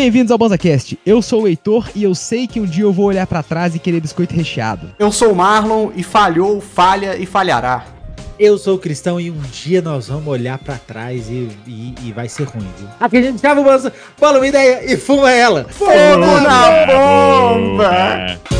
Bem-vindos ao BanzaCast. Eu sou o Heitor e eu sei que um dia eu vou olhar pra trás e querer biscoito recheado. Eu sou o Marlon e falhou, falha e falhará. Eu sou o Cristão e um dia nós vamos olhar pra trás e, e, e vai ser ruim, viu? Aqui a gente chava o fala uma ideia e fuma ela. Fogo na bomba! Sejam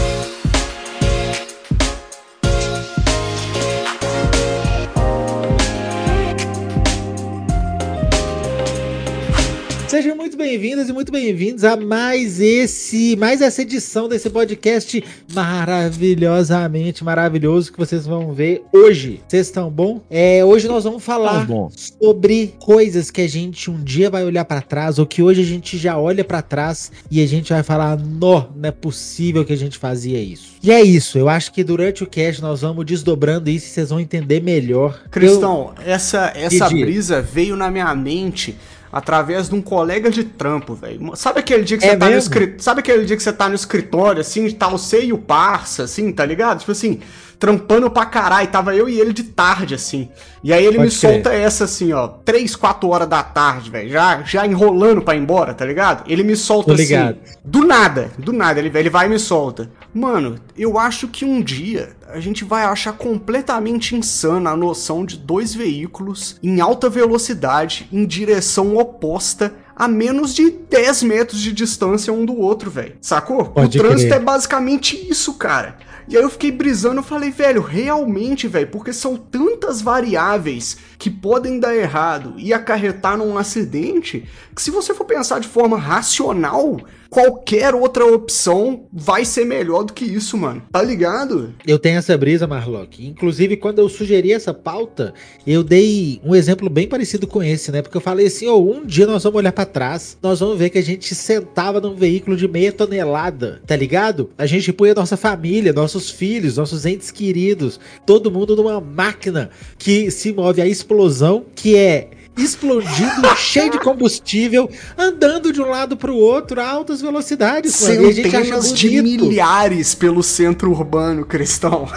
bem-vindas e muito bem-vindos a mais esse, mais essa edição desse podcast maravilhosamente maravilhoso que vocês vão ver hoje. Vocês estão bom? É, hoje nós vamos falar sobre coisas que a gente um dia vai olhar para trás ou que hoje a gente já olha para trás e a gente vai falar, não, não é possível que a gente fazia isso. E é isso, eu acho que durante o cast nós vamos desdobrando isso e vocês vão entender melhor. Cristão, eu... essa essa brisa veio na minha mente através de um colega de trampo, velho. Sabe aquele dia que é você tá mesmo? no escritório, sabe aquele dia que você tá no escritório assim, tá você e o parça assim, tá ligado? Tipo assim, trampando pra caralho, tava eu e ele de tarde assim. E aí ele Pode me crer. solta essa assim, ó, 3, 4 horas da tarde, velho, já já enrolando para ir embora, tá ligado? Ele me solta assim, do nada, do nada, ele, ele vai e me solta. Mano, eu acho que um dia a gente vai achar completamente insana a noção de dois veículos em alta velocidade em direção oposta a menos de 10 metros de distância um do outro, velho. Sacou? Pode o trânsito crer. é basicamente isso, cara. E aí eu fiquei brisando, eu falei, velho, realmente, velho, porque são tantas variáveis que podem dar errado e acarretar num acidente, que se você for pensar de forma racional, qualquer outra opção vai ser melhor do que isso, mano. Tá ligado? Eu tenho essa brisa, Marlock. Inclusive, quando eu sugeri essa pauta, eu dei um exemplo bem parecido com esse, né? Porque eu falei assim: oh, um dia nós vamos olhar para trás, nós vamos ver que a gente sentava num veículo de meia tonelada, tá ligado? A gente punha nossa família, nossos filhos, nossos entes queridos, todo mundo numa máquina que se move a explosão, que é explodindo, cheio de combustível, andando de um lado para o outro a altas velocidades. Centenas de milhares pelo centro urbano, Cristão.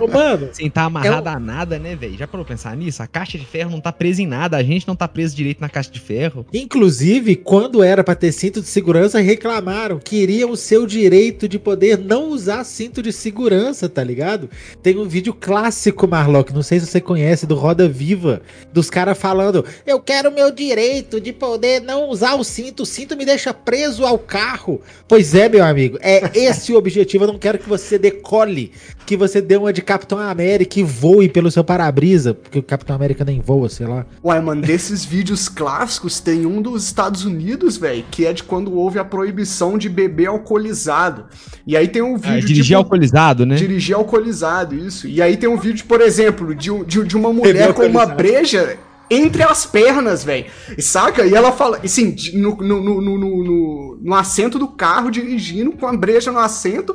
Ô, mano, sem tá amarrado é a nada, né, velho? Já parou pensar nisso? A caixa de ferro não tá presa em nada, a gente não tá preso direito na caixa de ferro. Inclusive, quando era para ter cinto de segurança, reclamaram, queriam o seu direito de poder não usar cinto de segurança, tá ligado? Tem um vídeo clássico, Marlock, não sei se você conhece, do Roda Viva, dos caras falando falando: eu quero meu direito de poder não usar o cinto, o cinto me deixa preso ao carro. Pois é, meu amigo, é esse o objetivo. Eu não quero que você decole, que você dê uma de Capitão América e voe pelo seu para-brisa, porque o Capitão América nem voa, sei lá. Ué, mano, desses vídeos clássicos tem um dos Estados Unidos, velho, que é de quando houve a proibição de beber alcoolizado. E aí tem um é, vídeo. É, dirigir tipo, alcoolizado, né? Dirigir alcoolizado, isso. E aí tem um vídeo, por exemplo, de, de, de uma mulher com uma breja entre as pernas, velho. Saca? E ela fala, assim, no, no, no, no, no, assento do carro, dirigindo, com a breja no assento,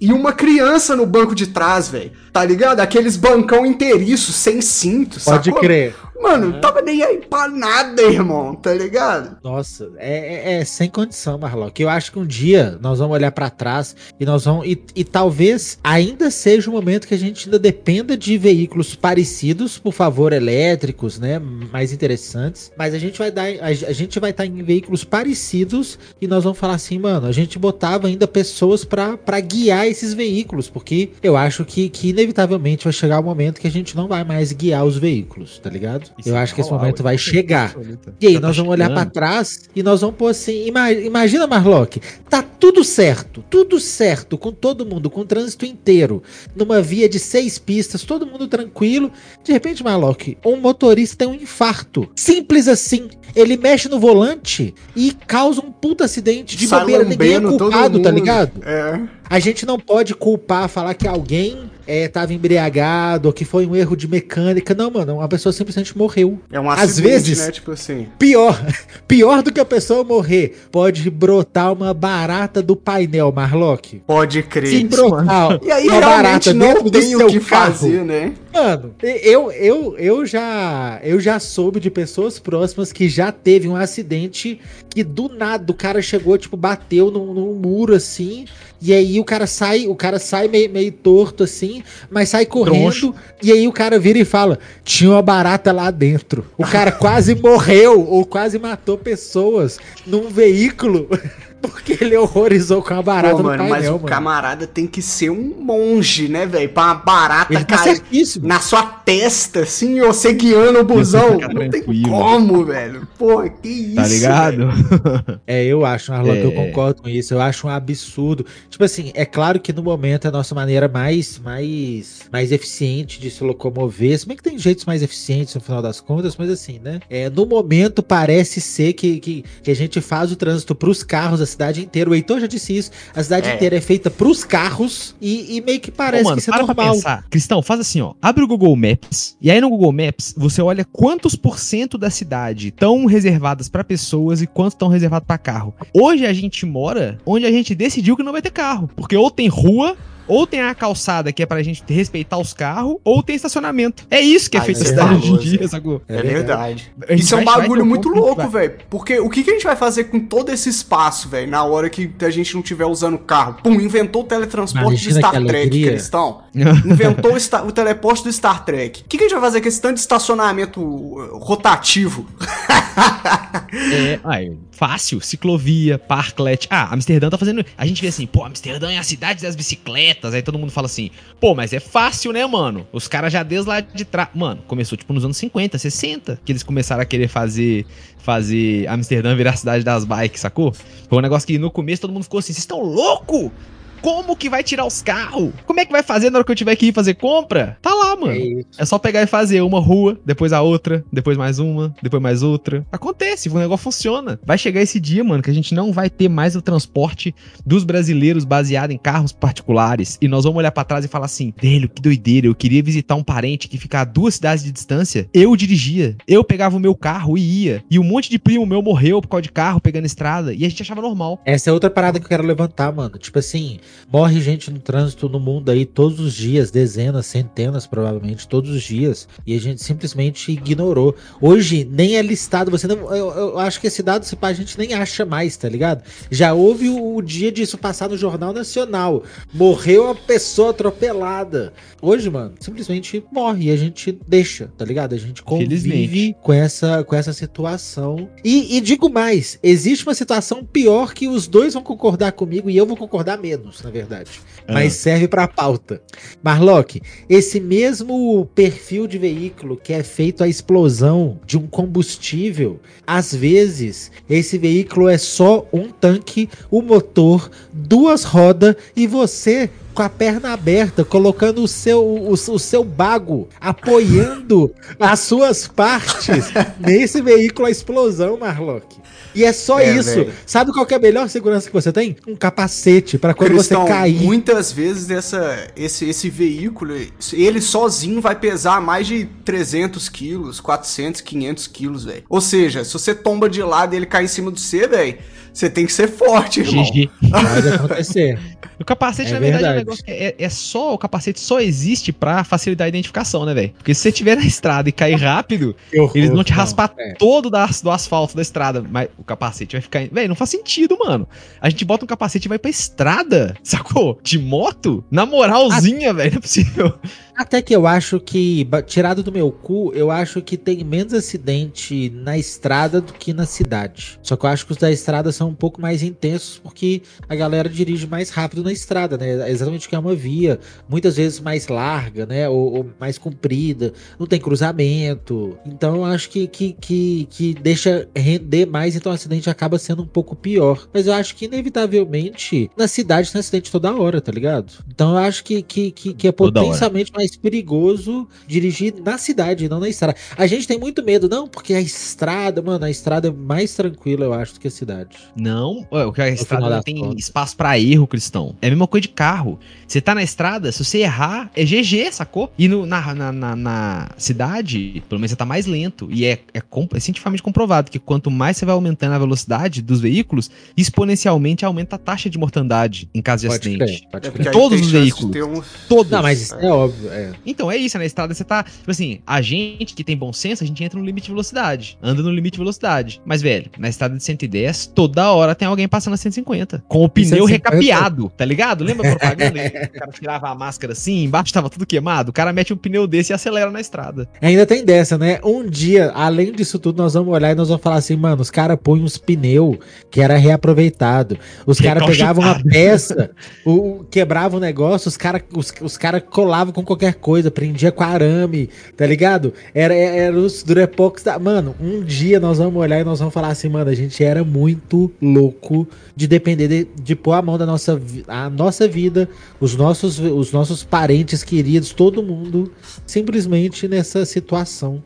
e uma criança no banco de trás, velho. Tá ligado? Aqueles bancão inteiriço, sem cinto, Pode sacou? crer. Mano, não tava nem aí pra nada, irmão, tá ligado? Nossa, é, é, é sem condição, Marlock. Eu acho que um dia nós vamos olhar para trás e nós vamos. E, e, talvez ainda seja o um momento que a gente ainda dependa de veículos parecidos, por favor, elétricos, né? Mais interessantes. Mas a gente vai dar. A, a gente vai estar em veículos parecidos e nós vamos falar assim, mano, a gente botava ainda pessoas para guiar esses veículos, porque eu acho que, que inevitavelmente vai chegar o um momento que a gente não vai mais guiar os veículos, tá ligado? Isso eu acho que esse momento vai chegar. E aí, nós vamos olhar para trás e nós vamos pôr assim. Imagina, Marlock, tá tudo certo, tudo certo, com todo mundo, com o trânsito inteiro, numa via de seis pistas, todo mundo tranquilo. De repente, Marlock, um motorista tem um infarto. Simples assim. Ele mexe no volante e causa um puta acidente de bobeira. Ninguém é culpado, tá ligado? É. A gente não pode culpar, falar que alguém estava é, embriagado ou que foi um erro de mecânica. Não, mano, uma pessoa simplesmente morreu. É um acidente, Às vezes, né? Tipo assim. Pior, pior do que a pessoa morrer, pode brotar uma barata do painel, Marlock. Pode crer. Sim, brotar. E aí uma realmente barata não tem o que carro. fazer, né? Mano, eu, eu, eu, já, eu já soube de pessoas próximas que já teve um acidente que do nada o cara chegou, tipo, bateu num, num muro assim, e aí o cara sai, o cara sai meio, meio torto assim, mas sai correndo, Troncho. e aí o cara vira e fala: tinha uma barata lá dentro. O cara quase morreu ou quase matou pessoas num veículo. Porque ele horrorizou com a barata Pô, mano, painel, mas o mano. camarada tem que ser um monge, né, velho? Pra uma barata ele tá cair na sua testa, assim, ou você guiando o busão. Não tem como, velho. Pô, que isso, Tá ligado? é, eu acho, Arlão, é... que eu concordo com isso. Eu acho um absurdo. Tipo assim, é claro que no momento é a nossa maneira mais, mais, mais eficiente de se locomover. Se bem que tem jeitos mais eficientes no final das contas, mas assim, né? É, no momento parece ser que, que, que a gente faz o trânsito pros carros, assim, cidade inteira. O Heitor já disse isso. A cidade é. inteira é feita pros carros e, e meio que parece Ô, mano, que isso é normal. Pra pensar. Cristão, faz assim, ó. Abre o Google Maps e aí no Google Maps você olha quantos por cento da cidade estão reservadas para pessoas e quantos estão reservados para carro. Hoje a gente mora onde a gente decidiu que não vai ter carro, porque ou tem rua ou tem a calçada que é pra gente respeitar os carros, ou tem estacionamento. É isso que é feito a cidade hoje em dia, sacou? É, é verdade. Isso é um bagulho muito louco, velho. Porque o que, que a gente vai fazer com todo esse espaço, velho, na hora que a gente não estiver usando o carro? Pum, inventou o teletransporte Imagina de Star Trek, Cristão. inventou o, o teleporte do Star Trek. O que, que a gente vai fazer com esse tanto de estacionamento uh, rotativo? é, aí, fácil. Ciclovia, parklet. Ah, Amsterdã tá fazendo. A gente vê assim, pô, Amsterdã é a cidade das bicicletas. Aí todo mundo fala assim, pô, mas é fácil, né, mano? Os caras já desde lá de trás. Mano, começou tipo nos anos 50, 60, que eles começaram a querer fazer fazer Amsterdã virar a cidade das bikes, sacou? Foi um negócio que no começo todo mundo ficou assim, vocês estão louco? Como que vai tirar os carros? Como é que vai fazer na hora que eu tiver que ir fazer compra? Tá lá, mano. É, é só pegar e fazer uma rua, depois a outra, depois mais uma, depois mais outra. Acontece, o negócio funciona. Vai chegar esse dia, mano, que a gente não vai ter mais o transporte dos brasileiros baseado em carros particulares. E nós vamos olhar para trás e falar assim: velho, que doideira. Eu queria visitar um parente que fica a duas cidades de distância. Eu dirigia. Eu pegava o meu carro e ia. E um monte de primo meu morreu por causa de carro pegando estrada. E a gente achava normal. Essa é outra parada que eu quero levantar, mano. Tipo assim, Morre gente no trânsito no mundo aí todos os dias, dezenas, centenas provavelmente, todos os dias, e a gente simplesmente ignorou. Hoje nem é listado, você não, eu, eu acho que esse dado a gente nem acha mais, tá ligado? Já houve o, o dia disso passar no Jornal Nacional. Morreu uma pessoa atropelada. Hoje, mano, simplesmente morre e a gente deixa, tá ligado? A gente convive com essa, com essa situação. E, e digo mais, existe uma situação pior que os dois vão concordar comigo e eu vou concordar menos, na verdade. Mas ah. serve para pauta. Marlock, esse mesmo perfil de veículo que é feito a explosão de um combustível, às vezes esse veículo é só um tanque, o um motor, duas rodas e você com a perna aberta, colocando o seu, o, o seu bago, apoiando as suas partes nesse veículo a explosão, Marlock. E é só é, isso. Véio. Sabe qual é a melhor segurança que você tem? Um capacete para quando Cristão, você cair. Muitas vezes essa, esse, esse veículo, ele sozinho vai pesar mais de 300 quilos, 400, 500 quilos, velho. Ou seja, se você tomba de lado e ele cai em cima de você, velho, você tem que ser forte, irmão. Pode acontecer. O capacete, é na verdade, verdade. É, um negócio, é, é, só. O capacete só existe pra facilitar a identificação, né, velho? Porque se você estiver na estrada e cair rápido, horror, eles vão te raspar não, é. todo da, do asfalto da estrada. Mas o capacete vai ficar. Velho, não faz sentido, mano. A gente bota um capacete e vai pra estrada, sacou? De moto? Na moralzinha, velho. Não é possível. Até que eu acho que, tirado do meu cu, eu acho que tem menos acidente na estrada do que na cidade. Só que eu acho que os da estrada são um pouco mais intensos porque a galera dirige mais rápido na estrada, né? É exatamente que é uma via, muitas vezes mais larga, né? Ou, ou, mais comprida, não tem cruzamento. Então eu acho que, que, que, que deixa render mais, então o acidente acaba sendo um pouco pior. Mas eu acho que, inevitavelmente, na cidade tem acidente toda hora, tá ligado? Então eu acho que, que, que, que é potencialmente mais mais perigoso dirigir na cidade, não na estrada. A gente tem muito medo, não, porque a estrada, mano, a estrada é mais tranquila, eu acho, do que a cidade. Não, o a estrada tem contas. espaço para erro, Cristão. É a mesma coisa de carro. Você tá na estrada, se você errar, é GG, sacou? E no, na, na, na, na, cidade, pelo menos você tá mais lento. E é, é, é cientificamente comprovado que quanto mais você vai aumentando a velocidade dos veículos, exponencialmente aumenta a taxa de mortandade em caso de pode acidente. Crer, pode crer. Todos os veículos. Um... Todos. Não, mas isso é óbvio. É. Então, é isso, na estrada você tá. Tipo assim, a gente que tem bom senso, a gente entra no limite de velocidade. Anda no limite de velocidade. Mas, velho, na estrada de 110, toda hora tem alguém passando a 150. Com o pneu 150? recapeado, tá ligado? Lembra a propaganda? o cara tirava a máscara assim, embaixo tava tudo queimado. O cara mete um pneu desse e acelera na estrada. Ainda tem dessa, né? Um dia, além disso tudo, nós vamos olhar e nós vamos falar assim, mano, os caras põem uns pneu que era reaproveitado. Os caras pegavam uma peça, o, quebravam o negócio, os caras os, os cara colavam com qualquer coisa, prendia com arame, tá ligado? Era, era os Durepox da. Mano, um dia nós vamos olhar e nós vamos falar assim, mano, a gente era muito louco de depender de, de pôr a mão da nossa, a nossa vida, os nossos, os nossos parentes queridos, todo mundo, simplesmente nessa situação.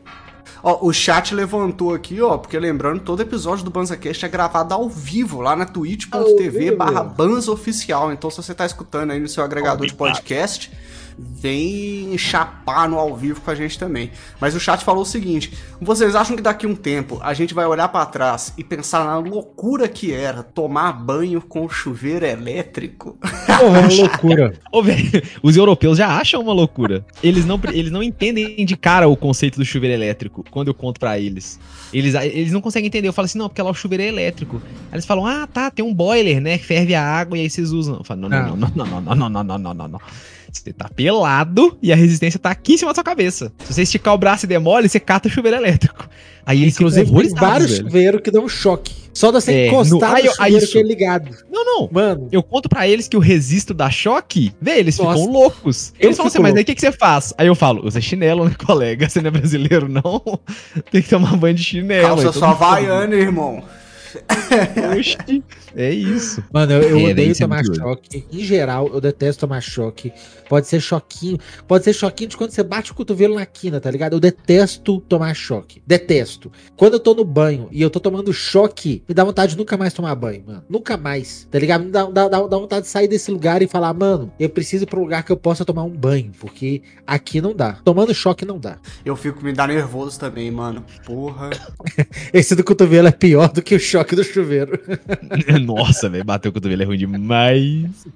Ó, o chat levantou aqui, ó, porque lembrando, todo episódio do BanzaCast é gravado ao vivo lá na twitch.tv barra Banzaoficial. Então, se você tá escutando aí no seu agregador de podcast vem chapar no ao vivo com a gente também. Mas o chat falou o seguinte: vocês acham que daqui a um tempo a gente vai olhar para trás e pensar na loucura que era tomar banho com chuveiro elétrico? É loucura. Véio, os europeus já acham uma loucura. Eles não, eles não entendem de cara o conceito do chuveiro elétrico quando eu conto para eles. Eles, eles não conseguem entender. Eu falo assim, não, porque lá o chuveiro é elétrico. Aí eles falam, ah, tá, tem um boiler, né? Que ferve a água e aí vocês usam. Eu falo, não, não, não, não, não, não, não, não, não, não, não, não. Você tá pelado e a resistência tá aqui em cima da sua cabeça. Se você esticar o braço e demole, você cata o chuveiro elétrico. Aí, inclusive, tem vários chuveiros que dão um choque. Só da você é, encostar no, aí, no chuveiro que é ligado. Não, não. Mano. Eu conto para eles que o resisto dá choque. Vê, eles Nossa. ficam loucos. Eles falam assim, mas aí o que, que você faz? Aí eu falo, usa chinelo, né, colega? Você não é brasileiro, não? Tem que tomar banho de chinelo. Calça só vaiana, irmão. Oxi, é isso. Mano, eu, eu é, odeio tomar choque. Em geral, eu detesto tomar choque. Pode ser choquinho. Pode ser choquinho de quando você bate o cotovelo na quina, tá ligado? Eu detesto tomar choque. Detesto. Quando eu tô no banho e eu tô tomando choque, me dá vontade de nunca mais tomar banho, mano. Nunca mais. Tá ligado? Me dá, dá, dá, dá vontade de sair desse lugar e falar, mano, eu preciso ir pro lugar que eu possa tomar um banho. Porque aqui não dá. Tomando choque não dá. Eu fico me dá nervoso também, mano. Porra. Esse do cotovelo é pior do que o choque do chuveiro. Nossa, velho. Bater o cotovelo é ruim demais.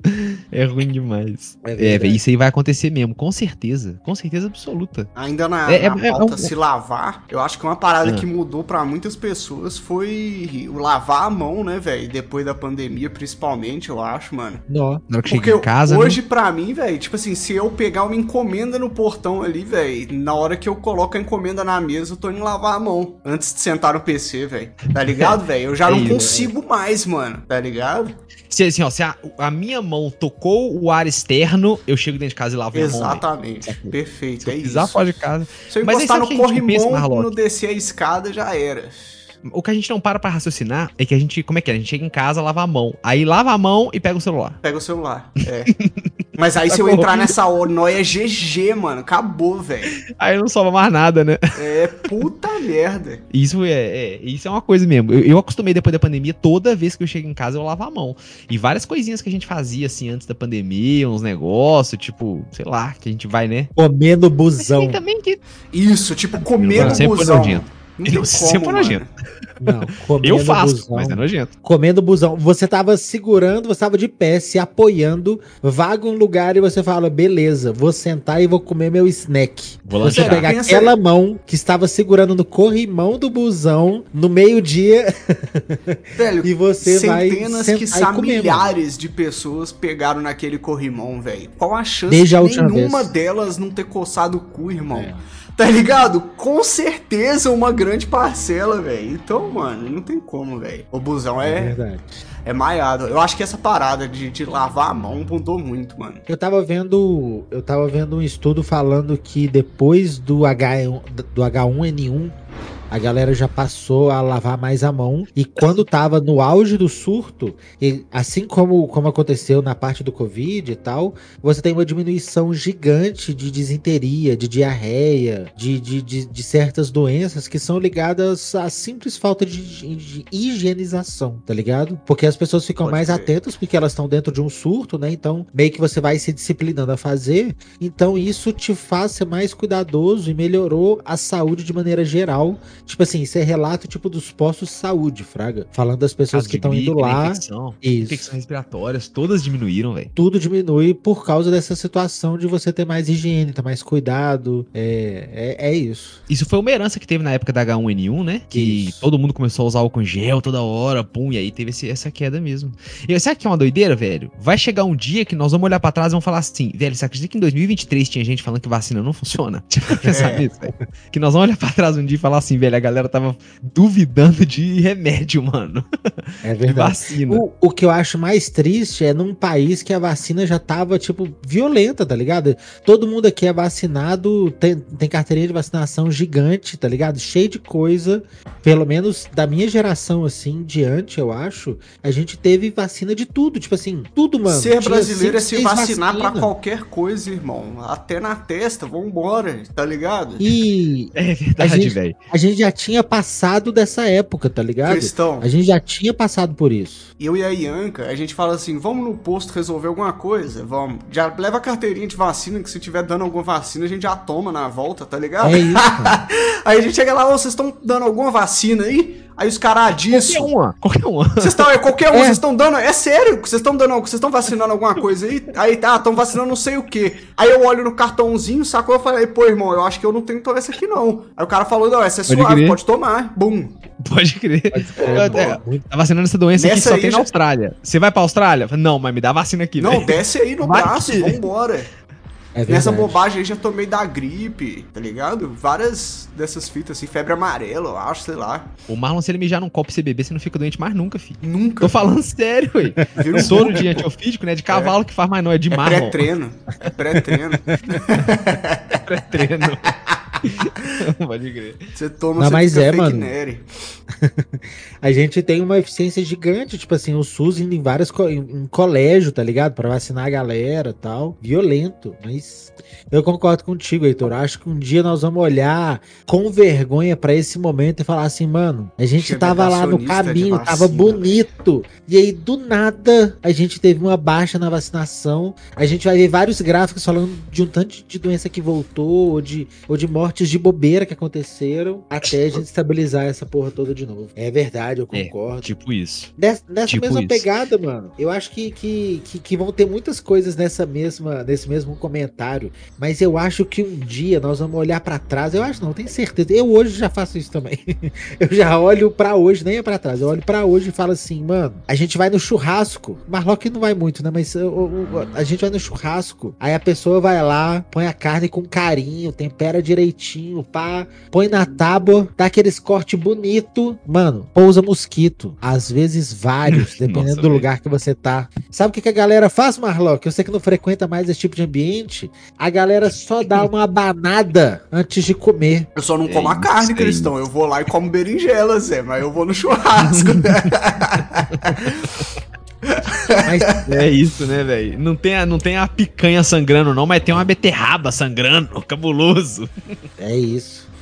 É ruim demais. É, é velho isso aí vai acontecer mesmo, com certeza. Com certeza absoluta. Ainda na, é, na é, pauta é, se lavar, eu acho que uma parada ah. que mudou para muitas pessoas foi o lavar a mão, né, velho? Depois da pandemia, principalmente, eu acho, mano. Não. Na hora que Porque em casa. Hoje, né? pra mim, velho, tipo assim, se eu pegar uma encomenda no portão ali, velho, na hora que eu coloco a encomenda na mesa, eu tô indo lavar a mão. Antes de sentar no PC, velho. Tá ligado, velho? Eu já não consigo mais, mano. Tá ligado? Se, assim, ó, se a, a, minha mão tocou o ar externo, eu chego dentro de casa e lavo Exatamente. a mão. Exatamente. Perfeito. Se é pisar fora de casa. Se eu encostar no corrimão, no descer a escada, já era. O que a gente não para pra raciocinar é que a gente, como é que é? A gente chega em casa, lava a mão. Aí lava a mão e pega o celular. Pega o celular, é. Mas aí tá se eu entrar nessa noia é GG, mano. Acabou, velho. Aí não sobra mais nada, né? É, puta merda. Isso é, é, isso é uma coisa mesmo. Eu, eu, acostumei depois da pandemia, toda vez que eu chego em casa, eu lavo a mão. E várias coisinhas que a gente fazia, assim, antes da pandemia, uns negócios, tipo, sei lá, que a gente vai, né? Comer no busão. também que... Isso, tipo, comer no busão. Não tem sempre como, nojento. Não, eu faço, busão, mas é nojento. Comendo busão. Você tava segurando, você tava de pé, se apoiando, vaga um lugar e você fala, beleza, vou sentar e vou comer meu snack. Vou você pega aquela mão que estava segurando no corrimão do busão no meio-dia e você vai centenas, que milhares de pessoas pegaram naquele corrimão, velho. Qual a chance Desde de nenhuma delas não ter coçado o cu, irmão? É. Tá ligado? Com certeza uma grande parcela, velho. Então, mano, não tem como, velho. O busão é. É verdade. É maiado. Eu acho que essa parada de, de lavar a mão mudou muito, mano. Eu tava vendo. Eu tava vendo um estudo falando que depois do, H, do H1N1 a galera já passou a lavar mais a mão. E quando tava no auge do surto, e assim como, como aconteceu na parte do Covid e tal, você tem uma diminuição gigante de desinteria, de diarreia, de, de, de, de certas doenças que são ligadas à simples falta de, de higienização, tá ligado? Porque as pessoas ficam Pode mais ver. atentas porque elas estão dentro de um surto, né? Então, meio que você vai se disciplinando a fazer. Então, isso te faz ser mais cuidadoso e melhorou a saúde de maneira geral Tipo assim, isso é relato tipo dos postos de saúde, Fraga. Falando das pessoas que estão indo lá. Infecção, isso. infecções respiratórias, todas diminuíram, velho. Tudo diminui por causa dessa situação de você ter mais higiene, ter mais cuidado. É, é, é isso. Isso foi uma herança que teve na época da H1N1, né? Que isso. todo mundo começou a usar álcool em gel toda hora, pum, e aí teve esse, essa queda mesmo. E sabe que é uma doideira, velho? Vai chegar um dia que nós vamos olhar pra trás e vamos falar assim, velho, você acredita que em 2023 tinha gente falando que vacina não funciona? Tipo, pensar é. nisso, velho. Que nós vamos olhar pra trás um dia e falar assim, velho, a galera tava duvidando de remédio, mano. É verdade. De vacina. O, o que eu acho mais triste é num país que a vacina já tava, tipo, violenta, tá ligado? Todo mundo aqui é vacinado, tem, tem carteirinha de vacinação gigante, tá ligado? Cheio de coisa. Pelo menos da minha geração, assim, diante, eu acho, a gente teve vacina de tudo. Tipo assim, tudo, mano. Ser brasileiro é se vacinar vacina. pra qualquer coisa, irmão. Até na testa, vambora, tá ligado? E. É verdade, velho. A gente já tinha passado dessa época, tá ligado? Cristão. A gente já tinha passado por isso. Eu e a Ianca, a gente fala assim: vamos no posto resolver alguma coisa? Vamos. Já leva a carteirinha de vacina, que se tiver dando alguma vacina, a gente já toma na volta, tá ligado? É isso. aí a gente chega lá, vocês estão dando alguma vacina aí? Aí os caras ah, disso. Qualquer uma, qualquer uma. Vocês estão, é qualquer um, é. vocês estão dando. É sério, vocês estão dando. Vocês estão vacinando alguma coisa aí? Aí tá, estão vacinando não sei o que. Aí eu olho no cartãozinho, sacou? Eu falei, pô, irmão, eu acho que eu não tenho que tomar essa aqui, não. Aí o cara falou, não, essa é pode pode tomar. Bum. Pode crer. Pode crer tá vacinando essa doença Nessa aqui só tem já... na Austrália. Você vai pra Austrália? Não, mas me dá vacina aqui, Não, véio. desce aí no braço, vambora. É Nessa bobagem aí já tomei da gripe, tá ligado? Várias dessas fitas assim, febre amarela, eu acho, sei lá. O Marlon, se ele mijar num copo CBB, você não fica doente mais nunca, filho. Nunca. Tô falando sério, ué. Um soro de antiofídico, né? De cavalo é. que faz mais não, é de é Marlon. Pré-treino. É pré-treino. é pré-treino. Pode crer. Você toma, não, você mas é, mano. a gente tem uma eficiência gigante, tipo assim, o SUS indo em vários co em, colégio, tá ligado? Para vacinar a galera tal. Violento, mas eu concordo contigo, Heitor. Acho que um dia nós vamos olhar com vergonha para esse momento e falar assim, mano, a gente tava lá no caminho, vacina, tava bonito. Véio. E aí, do nada, a gente teve uma baixa na vacinação. A gente vai ver vários gráficos falando de um tanto de doença que voltou, ou de, ou de mortes de bobeira que aconteceram, até a gente estabilizar essa porra toda de novo. É verdade, eu é, concordo. É, tipo isso. Des, nessa tipo mesma isso. pegada, mano, eu acho que, que, que, que, vão ter muitas coisas nessa mesma, nesse mesmo comentário. Mas eu acho que um dia nós vamos olhar para trás. Eu acho não, tenho certeza. Eu hoje já faço isso também. eu já olho para hoje, nem é para trás. Eu olho para hoje e falo assim, mano, a gente vai no churrasco. Marlock não vai muito, né? Mas eu, eu, a gente vai no churrasco. Aí a pessoa vai lá, põe a carne com carinho, tempera direitinho, pá, põe na tábua, dá aqueles corte bonito. Mano, pousa mosquito. Às vezes vários, dependendo Nossa, do lugar que você tá. Sabe o que, que a galera faz, Marlock? Eu sei que não frequenta mais esse tipo de ambiente. A galera só dá uma abanada antes de comer. Eu só não como a carne, Cristão. Eu vou lá e como berinjela, Zé, mas eu vou no churrasco. Mas é isso, né, velho? Não tem, a, não tem a picanha sangrando, não, mas tem uma beterraba sangrando, cabuloso. É isso.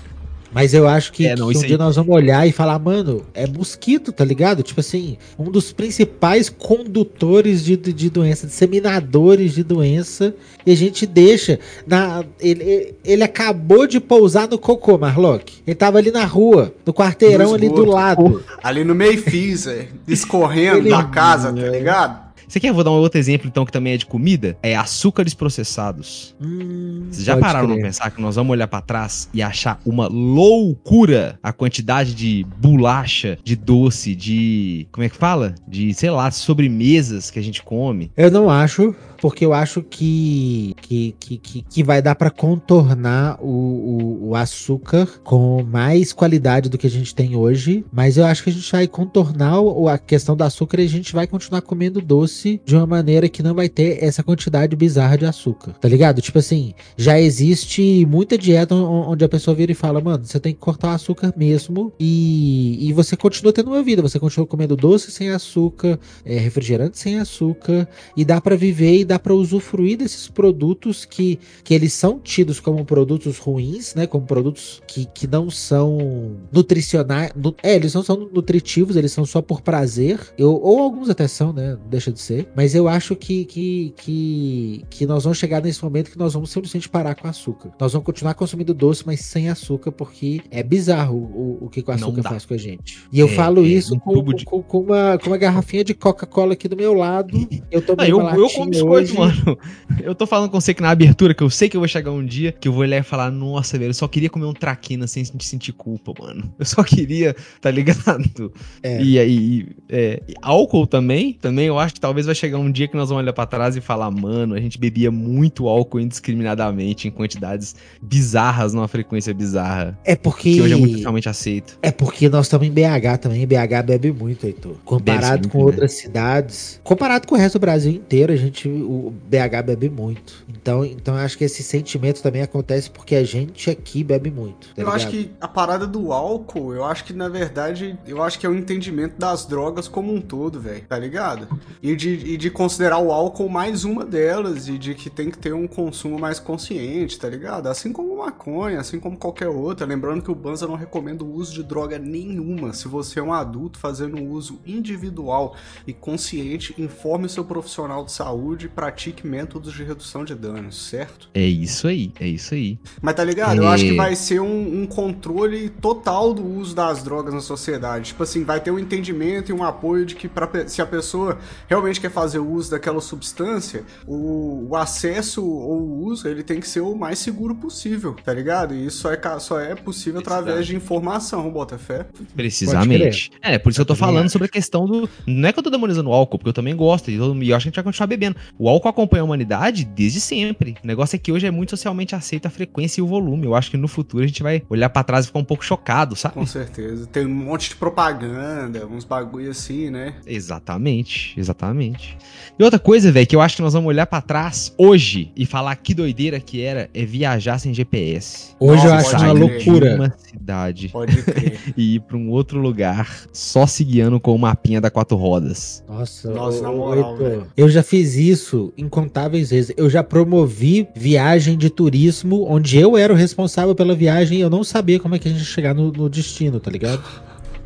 Mas eu acho que, é, não, que um dia nós vamos olhar e falar, mano, é mosquito, tá ligado? Tipo assim, um dos principais condutores de, de doença, disseminadores de doença, e a gente deixa. Na, ele, ele acabou de pousar no cocô, Marlock. Ele tava ali na rua, no quarteirão no ali do lado. Ali no meio fiz, escorrendo ele... da casa, tá ligado? Você quer? Vou dar um outro exemplo, então, que também é de comida? É açúcares processados. Hum, Vocês já pararam crer. pra pensar que nós vamos olhar para trás e achar uma loucura a quantidade de bolacha, de doce, de. Como é que fala? De, sei lá, sobremesas que a gente come? Eu não acho porque eu acho que, que, que, que, vai dar para contornar o, o, o, açúcar com mais qualidade do que a gente tem hoje. Mas eu acho que a gente vai contornar a questão do açúcar e a gente vai continuar comendo doce de uma maneira que não vai ter essa quantidade bizarra de açúcar. Tá ligado? Tipo assim, já existe muita dieta onde a pessoa vira e fala, mano, você tem que cortar o açúcar mesmo e, e você continua tendo uma vida. Você continua comendo doce sem açúcar, é, refrigerante sem açúcar e dá para viver e dá para usufruir desses produtos que, que eles são tidos como produtos ruins, né? Como produtos que, que não são nutricionais. Nu, é, eles não são nutritivos, eles são só por prazer. Eu, ou alguns até são, né? Deixa de ser. Mas eu acho que, que, que, que nós vamos chegar nesse momento que nós vamos simplesmente parar com açúcar. Nós vamos continuar consumindo doce, mas sem açúcar, porque é bizarro o, o que o açúcar faz com a gente. E eu é, falo é, isso com, de... com, com, uma, com uma garrafinha de Coca-Cola aqui do meu lado. Eu tô ah, eu, eu como mano. Eu tô falando com você que na abertura, que eu sei que eu vou chegar um dia, que eu vou olhar e falar, nossa, velho, eu só queria comer um traquina sem sentir culpa, mano. Eu só queria, tá ligado? É. E aí, é, álcool também, também eu acho que talvez vai chegar um dia que nós vamos olhar pra trás e falar, mano, a gente bebia muito álcool indiscriminadamente, em quantidades bizarras, numa frequência bizarra. É porque. Que hoje é muito realmente aceito. É porque nós estamos em BH também, BH bebe muito, Heitor. Comparado com outras cidades, comparado com o resto do Brasil inteiro, a gente, o BH bebe muito. Então, então eu acho que esse sentimento também acontece porque a gente aqui bebe muito. Tá eu ligado? acho que a parada do álcool, eu acho que na verdade, eu acho que é o entendimento das drogas como um todo, velho, tá ligado? E de, e de considerar o álcool mais uma delas e de que tem que ter um consumo mais consciente, tá ligado? Assim como maconha, assim como qualquer outra. Lembrando que o Banza não recomenda o uso de droga nenhuma. Se você é um adulto fazendo uso individual e consciente, informe seu profissional de saúde e pratique métodos de redução de danos, certo? É isso aí, é isso aí. Mas tá ligado? É... Eu acho que vai ser um, um, controle total do uso das drogas na sociedade. Tipo assim, vai ter um entendimento e um apoio de que pra, se a pessoa realmente quer fazer o uso daquela substância, o, o acesso ou o uso ele tem que ser o mais seguro possível, tá ligado? E isso é, só é possível através de informação, Botafé. Precisamente. É, por isso que eu tô falando sobre a questão do. Não é que eu tô demonizando o álcool, porque eu também gosto, e eu, e eu acho que a gente vai continuar bebendo. O álcool acompanha a humanidade desde sempre. O negócio é que hoje é muito socialmente aceito a frequência e o volume. Eu acho que no futuro a gente vai olhar para trás e ficar um pouco chocado, sabe? Com certeza. Tem um monte de propaganda, uns bagulho assim, né? Exatamente, exatamente. E outra coisa, velho, que eu acho que nós vamos olhar para trás hoje e falar que doideira que era é viajar sem GPS. Hoje Nossa, eu acho uma loucura. uma cidade pode e ir para um outro lugar só se guiando com o mapinha da quatro rodas. Nossa, Nossa na moral, eu já fiz isso incontáveis vezes. Eu já promovi viagem de turismo onde eu era o responsável pela viagem e eu não sabia como é que a gente ia chegar no, no destino, tá ligado?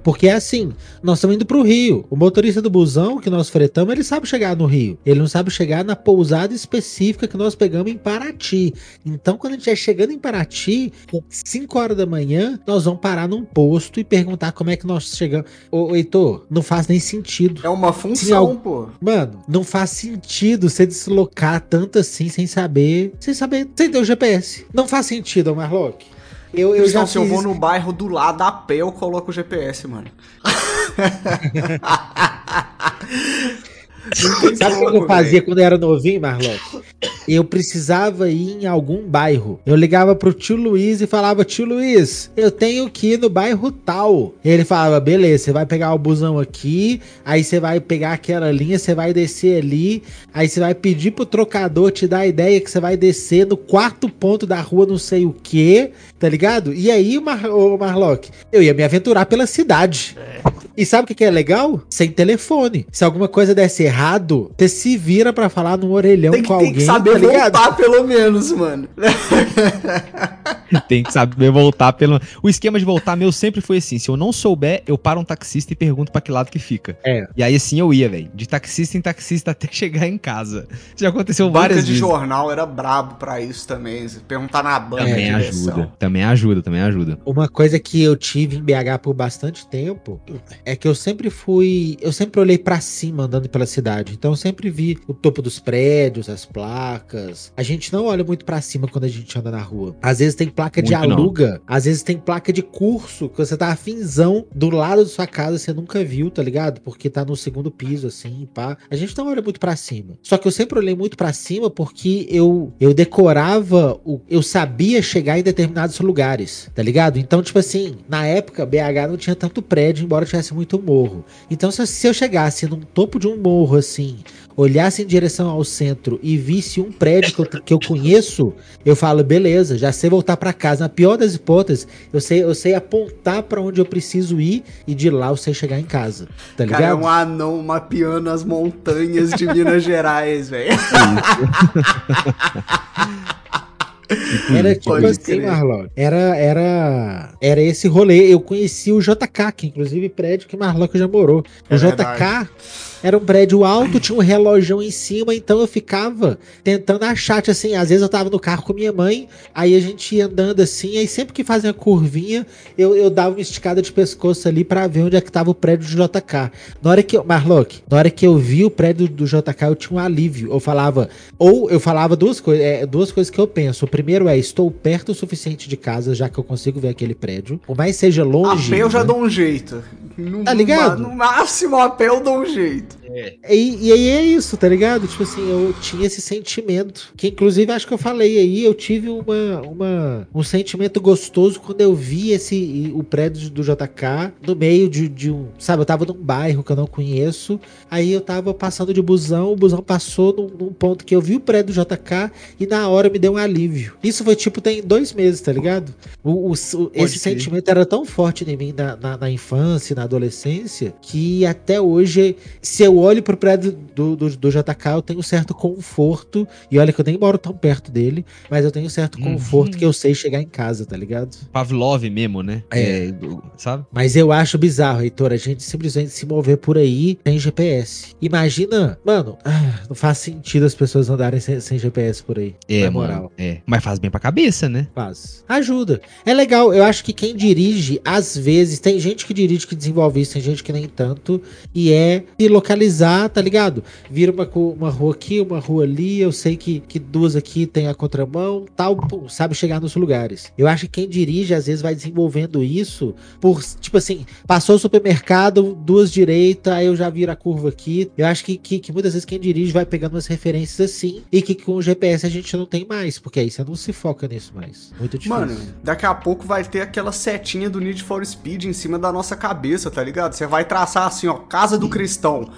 Porque é assim, nós estamos indo para o Rio. O motorista do busão que nós fretamos, ele sabe chegar no Rio. Ele não sabe chegar na pousada específica que nós pegamos em Paraty. Então, quando a gente é chegando em Paraty, 5 horas da manhã, nós vamos parar num posto e perguntar como é que nós chegamos. Ô, Heitor, não faz nem sentido. É uma função, Sim, pô. Mano, não faz sentido você deslocar tanto assim sem saber. Sem saber. Sem ter o GPS. Não faz sentido, Marlock. Eu, eu já se fiz... eu vou no bairro do lado a pé, eu coloco o GPS, mano. Sabe o que eu fazia quando eu era novinho, Marlon? Eu precisava ir em algum bairro. Eu ligava pro tio Luiz e falava: Tio Luiz, eu tenho que ir no bairro tal. Ele falava: Beleza, você vai pegar o busão aqui, aí você vai pegar aquela linha, você vai descer ali, aí você vai pedir pro trocador te dar a ideia que você vai descer no quarto ponto da rua, não sei o que, tá ligado? E aí, Mar Marlock, eu ia me aventurar pela cidade. É. E sabe o que, é legal? Sem telefone. Se alguma coisa desse errado, você se vira para falar no orelhão tem, com alguém. Tem que saber tá voltar, pelo menos, mano. tem que saber voltar pelo. O esquema de voltar meu sempre foi assim: se eu não souber, eu paro um taxista e pergunto pra que lado que fica. É. E aí assim eu ia, velho. De taxista em taxista até chegar em casa. Isso já aconteceu Banca várias de vezes. de jornal era brabo pra isso também. Perguntar na banca. Também ajuda. Também ajuda, também ajuda. Uma coisa que eu tive em BH por bastante tempo é que eu sempre fui. Eu sempre olhei para cima andando pela cidade. Então eu sempre vi o topo dos prédios, as placas. A gente não olha muito para cima quando a gente anda na rua. Às vezes tem placa muito de aluga, não. às vezes tem placa de curso que você tá afinzão do lado da sua casa, você nunca viu, tá ligado? Porque tá no segundo piso, assim, pá. A gente não olha muito para cima. Só que eu sempre olhei muito para cima porque eu, eu decorava, o, eu sabia chegar em determinados lugares, tá ligado? Então, tipo assim, na época, BH não tinha tanto prédio, embora tivesse muito morro. Então, se, se eu chegasse num topo de um morro assim, olhasse em direção ao centro e visse um prédio que eu, que eu conheço, eu falo, beleza, já sei voltar para casa. Na pior das hipóteses, eu sei, eu sei apontar para onde eu preciso ir e de lá eu sei chegar em casa. Tá ligado? Cara, é um anão mapeando as montanhas de Minas Gerais, velho. Era tipo assim, Marlon. Era, era, era esse rolê. Eu conheci o JK, que inclusive prédio que Marlon já morou. É o JK era um prédio alto, tinha um relógio em cima, então eu ficava tentando achar, tipo assim, às vezes eu tava no carro com minha mãe, aí a gente ia andando assim, aí sempre que fazia curvinha, eu, eu dava uma esticada de pescoço ali para ver onde é que tava o prédio do JK. Na hora que eu, Marlock, na hora que eu vi o prédio do JK, eu tinha um alívio. Eu falava, ou eu falava duas coisas, é, duas coisas que eu penso. O primeiro é, estou perto o suficiente de casa, já que eu consigo ver aquele prédio. Por mais seja longe. A pé eu já dou um jeito. No, tá ligado? No, máximo a pé eu dou um jeito. É. E, e aí é isso, tá ligado? Tipo assim, eu tinha esse sentimento. Que inclusive acho que eu falei aí, eu tive uma, uma, um sentimento gostoso quando eu vi esse o prédio do JK no meio de, de um. Sabe, eu tava num bairro que eu não conheço. Aí eu tava passando de busão, o busão passou num, num ponto que eu vi o prédio do JK e na hora me deu um alívio. Isso foi tipo, tem dois meses, tá ligado? O, o, o esse ser. sentimento era tão forte em mim na, na, na infância, na adolescência, que até hoje, se eu olho pro prédio do, do, do, JK, eu tenho certo conforto. E olha que eu nem moro tão perto dele, mas eu tenho certo uhum. conforto que eu sei chegar em casa, tá ligado? Pavlov mesmo, né? É. é sabe? Mas eu acho bizarro, Heitor, a gente simplesmente se mover por aí sem GPS. Imagina, mano, ah, não faz sentido as pessoas andarem sem, sem GPS por aí. É, moral. Mano, é. Mas faz bem pra cabeça, né? Faz. Ajuda. É legal, eu acho que quem dirige, às vezes, tem gente que dirige que desenvolve isso, tem gente que nem tanto, e é se localizar, tá ligado? Vira uma, uma rua aqui, uma rua ali, eu sei que, que duas aqui tem a contramão, tal, pum, sabe chegar nos lugares. Eu acho que quem dirige, às vezes, vai desenvolvendo isso por, tipo assim, passou o supermercado, duas direitas, aí eu já viro a curva aqui. Eu acho que, que, que muitas vezes quem dirige vai pegando umas referências assim, e que com o GPS a gente não tem mais, porque aí você não se foca nisso mais. Muito difícil. Mano, daqui a pouco vai ter aquela setinha do Need for Speed em cima da nossa cabeça, tá ligado? Você vai traçar assim, ó, casa do cristão.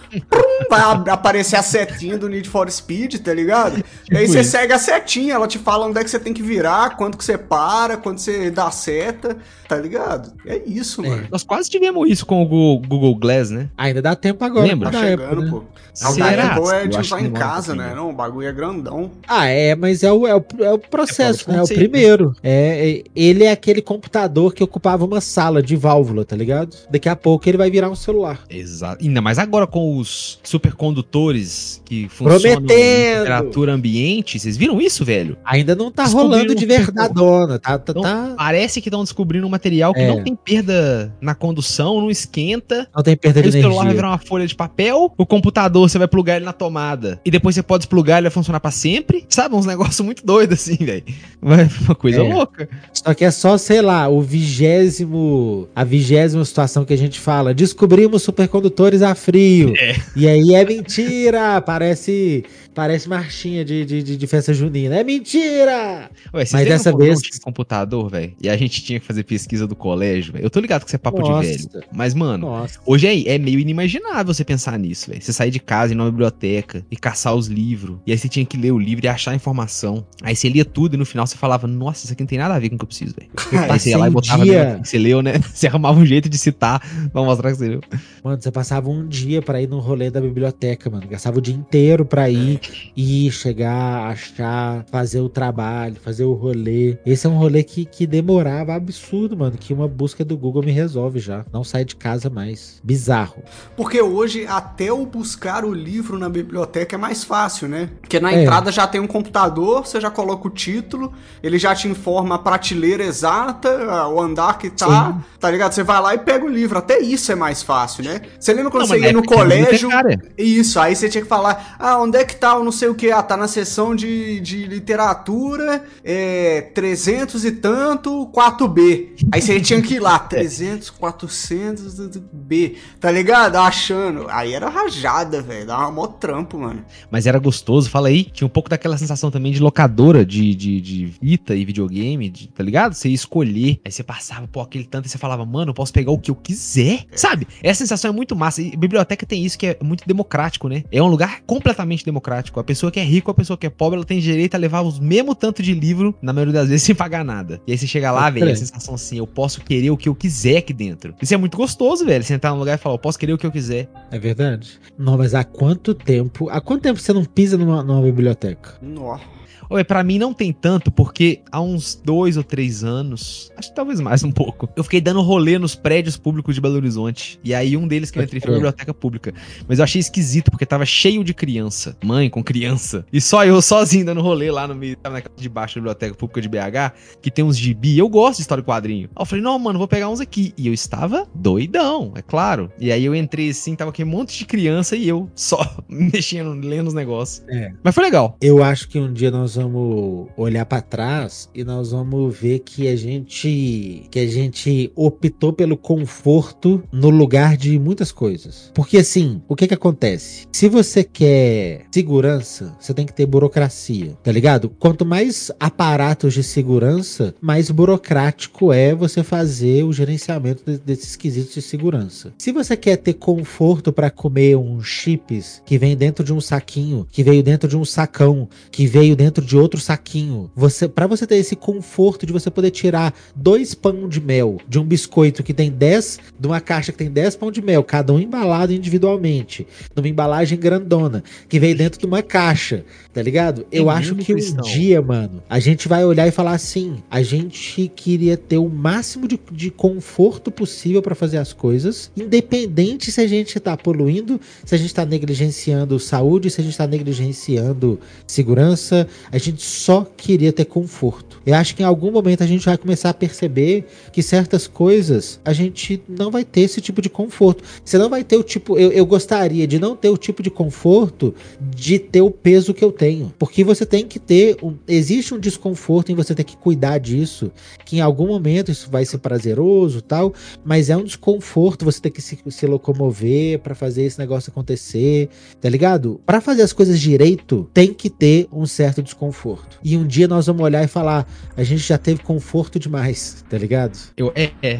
Vai aparecer a setinha do Need for Speed, tá ligado? e aí você segue a setinha, ela te fala onde é que você tem que virar, quando que você para, quando você dá seta, tá ligado? É isso, é. mano. Nós quase tivemos isso com o Google, Google Glass, né? Ainda dá tempo agora. Lembra? Tá chegando, época, né? pô. Será? O da Apple é de usar em casa, né? Não, o bagulho é grandão. Ah, é, mas é o, é o, é o processo, é né? É o primeiro. É, é, ele é aquele computador que ocupava uma sala de válvula, tá ligado? Daqui a pouco ele vai virar um celular. Exato. Ainda mais agora com os supercondutores que funcionam Prometendo. temperatura ambiente. Vocês viram isso, velho? Ainda não tá rolando de verdadona. Tá, tá, então, tá... Parece que estão descobrindo um material que é. não tem perda na condução, não esquenta. Não tem perda de energia. O celular vai virar uma folha de papel, o computador você vai plugar ele na tomada e depois você pode desplugar, ele vai funcionar para sempre. Sabe? Uns negócios muito doidos assim, velho. Uma coisa é. louca. Só que é só, sei lá, o vigésimo. A vigésima situação que a gente fala. Descobrimos supercondutores a frio. É. E aí é mentira! Parece Parece marchinha de, de, de, festa junina. É mentira! Ué, Mas dessa vez. Computador, velho. E a gente tinha que fazer pesquisa do colégio, velho. Eu tô ligado que você é papo Nossa. de velho. Mas, mano, Nossa. hoje é, é meio inimaginável você pensar nisso, velho. Você sair de casa, ir numa biblioteca e caçar os livros. E aí você tinha que ler o livro e achar a informação. Aí você lia tudo e no final você falava, nossa, isso aqui não tem nada a ver com o que eu preciso, velho. aí você ia lá e botava dia... que você leu, né? Você arrumava um jeito de citar pra mostrar que você leu. Mano, você passava um dia para ir no rolê da biblioteca, mano. Gastava o dia inteiro pra ir ir, chegar, achar, fazer o trabalho, fazer o rolê. Esse é um rolê que, que demorava absurdo, mano. Que uma busca do Google me resolve já. Não sai de casa mais. Bizarro. Porque hoje, até o buscar o livro na biblioteca é mais fácil, né? Porque na é. entrada já tem um computador, você já coloca o título, ele já te informa a prateleira exata, o andar que tá, Sim. tá ligado? Você vai lá e pega o livro. Até isso é mais fácil, né? Você lembra quando não, você ia no colégio? Isso, aí você tinha que falar, ah, onde é que tá o não sei o que, ah, tá na seção de, de literatura, é, 300 e tanto, 4B. Aí você tinha que ir lá, 300, 400, B, tá ligado? Achando. Aí era rajada, velho, dava mó trampo, mano. Mas era gostoso, fala aí, tinha um pouco daquela sensação também de locadora de, de, de fita e videogame, de, tá ligado? Você ia escolher, aí você passava, pô, aquele tanto e você falava, mano, eu posso pegar o que eu quiser quiser. Sabe? Essa sensação é muito massa. E biblioteca tem isso que é muito democrático, né? É um lugar completamente democrático. A pessoa que é rica, a pessoa que é pobre, ela tem direito a levar os mesmo tanto de livro, na maioria das vezes, sem pagar nada. E aí você chega lá, velho, a sensação assim, eu posso querer o que eu quiser aqui dentro. Isso é muito gostoso, velho. Sentar num lugar e falar, eu posso querer o que eu quiser. É verdade. Não, mas há quanto tempo. Há quanto tempo você não pisa numa, numa biblioteca? Nossa. Oi, para mim não tem tanto, porque há uns dois ou três anos, acho que talvez mais um pouco, eu fiquei dando rolê nos prédios públicos de Belo Horizonte. E aí um deles que eu entrei foi a biblioteca pública. Mas eu achei esquisito, porque tava cheio de criança. Mãe com criança. E só eu sozinho dando rolê lá no meio, tava na casa de baixo da biblioteca pública de BH, que tem uns gibi. Eu gosto de história e quadrinho. Aí eu falei, não, mano, vou pegar uns aqui. E eu estava doidão, é claro. E aí eu entrei assim, tava aqui um monte de criança e eu só mexendo, lendo os negócios. É. Mas foi legal. Eu acho que um dia nós vamos olhar para trás e nós vamos ver que a gente que a gente optou pelo conforto no lugar de muitas coisas. Porque assim, o que que acontece? Se você quer segurança, você tem que ter burocracia, tá ligado? Quanto mais aparatos de segurança, mais burocrático é você fazer o gerenciamento desses quesitos de segurança. Se você quer ter conforto para comer uns chips que vem dentro de um saquinho, que veio dentro de um sacão, que veio dentro de outro saquinho. Você, para você ter esse conforto de você poder tirar dois pão de mel de um biscoito que tem 10, de uma caixa que tem 10 pão de mel, cada um embalado individualmente, numa embalagem grandona, que veio dentro de uma caixa, tá ligado? Eu acho que um dia, mano, a gente vai olhar e falar assim: a gente queria ter o máximo de, de conforto possível para fazer as coisas, independente se a gente tá poluindo, se a gente tá negligenciando saúde, se a gente tá negligenciando segurança, a gente só queria ter conforto. Eu acho que em algum momento a gente vai começar a perceber que certas coisas a gente não vai ter esse tipo de conforto. Você não vai ter o tipo. Eu, eu gostaria de não ter o tipo de conforto de ter o peso que eu tenho. Porque você tem que ter. Um, existe um desconforto em você ter que cuidar disso. Que em algum momento isso vai ser prazeroso tal. Mas é um desconforto você ter que se, se locomover para fazer esse negócio acontecer. Tá ligado? Para fazer as coisas direito, tem que ter um certo desconforto. E um dia nós vamos olhar e falar: a gente já teve conforto demais, tá ligado? Eu, é, é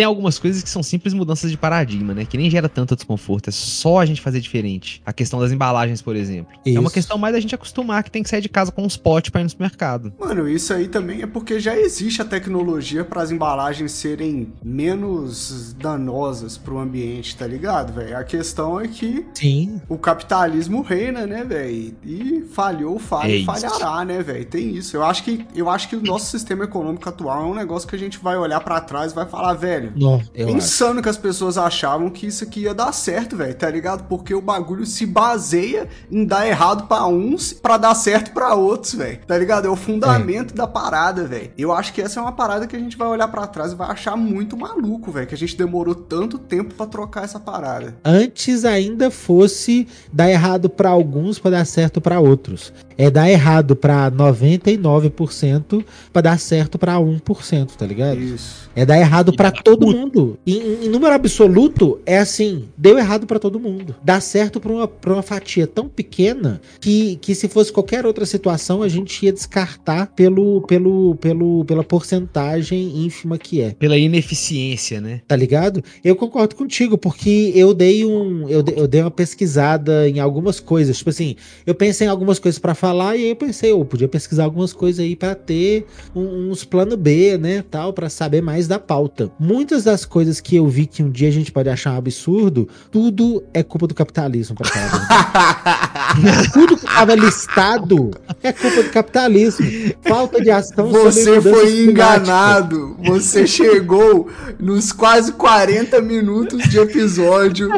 tem algumas coisas que são simples mudanças de paradigma, né? Que nem gera tanto desconforto. É só a gente fazer diferente. A questão das embalagens, por exemplo. Isso. É uma questão mais da gente acostumar que tem que sair de casa com uns potes pra ir no supermercado. Mano, isso aí também é porque já existe a tecnologia para as embalagens serem menos danosas pro ambiente, tá ligado, velho? A questão é que Sim. o capitalismo reina, né, velho? E falhou, falha é falhará, né, velho? Tem isso. Eu acho que eu acho que o nosso sistema econômico atual é um negócio que a gente vai olhar para trás e vai falar, velho, velho. Insano acho. que as pessoas achavam que isso aqui ia dar certo, velho, tá ligado? Porque o bagulho se baseia em dar errado para uns para dar certo para outros, velho. Tá ligado? É o fundamento é. da parada, velho. Eu acho que essa é uma parada que a gente vai olhar para trás e vai achar muito maluco, velho, que a gente demorou tanto tempo para trocar essa parada. Antes ainda fosse dar errado para alguns para dar certo para outros. É dar errado para 99% para dar certo para 1%, tá ligado? Isso. É dar errado para todo mundo. Em, em, número absoluto, é assim: deu errado para todo mundo. Dá certo pra uma, pra uma fatia tão pequena que, que se fosse qualquer outra situação, a gente ia descartar pelo, pelo, pelo, pela porcentagem ínfima que é. Pela ineficiência, né? Tá ligado? Eu concordo contigo, porque eu dei um. Eu, eu dei uma pesquisada em algumas coisas. Tipo assim, eu pensei em algumas coisas para falar e aí eu pensei, eu podia pesquisar algumas coisas aí para ter um, uns plano B, né? Tal, para saber mais da pauta. Muitas das coisas que eu vi que um dia a gente pode achar um absurdo, tudo é culpa do capitalismo, pra falar Tudo que estava listado é culpa do capitalismo. Falta de ação. Você foi enganado. Você chegou nos quase 40 minutos de episódio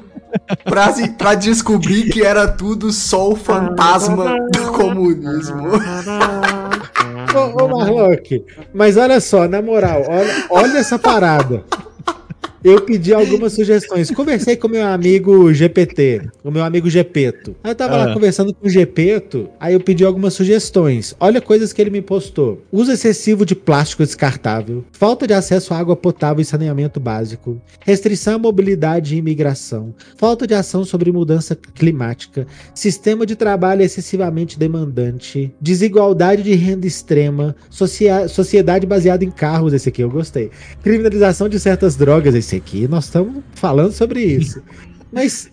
pra, pra descobrir que era tudo só o fantasma do comunismo. ô, ô Marlock, mas olha só, na moral, olha, olha essa parada eu pedi algumas sugestões. Conversei com meu amigo GPT, o meu amigo Gepeto. Aí eu tava ah. lá conversando com o Gepeto, aí eu pedi algumas sugestões. Olha coisas que ele me postou: uso excessivo de plástico descartável, falta de acesso à água potável e saneamento básico, restrição à mobilidade e imigração, falta de ação sobre mudança climática, sistema de trabalho excessivamente demandante, desigualdade de renda extrema, sociedade baseada em carros, esse aqui eu gostei, criminalização de certas drogas, esse esse aqui nós estamos falando sobre isso. Mas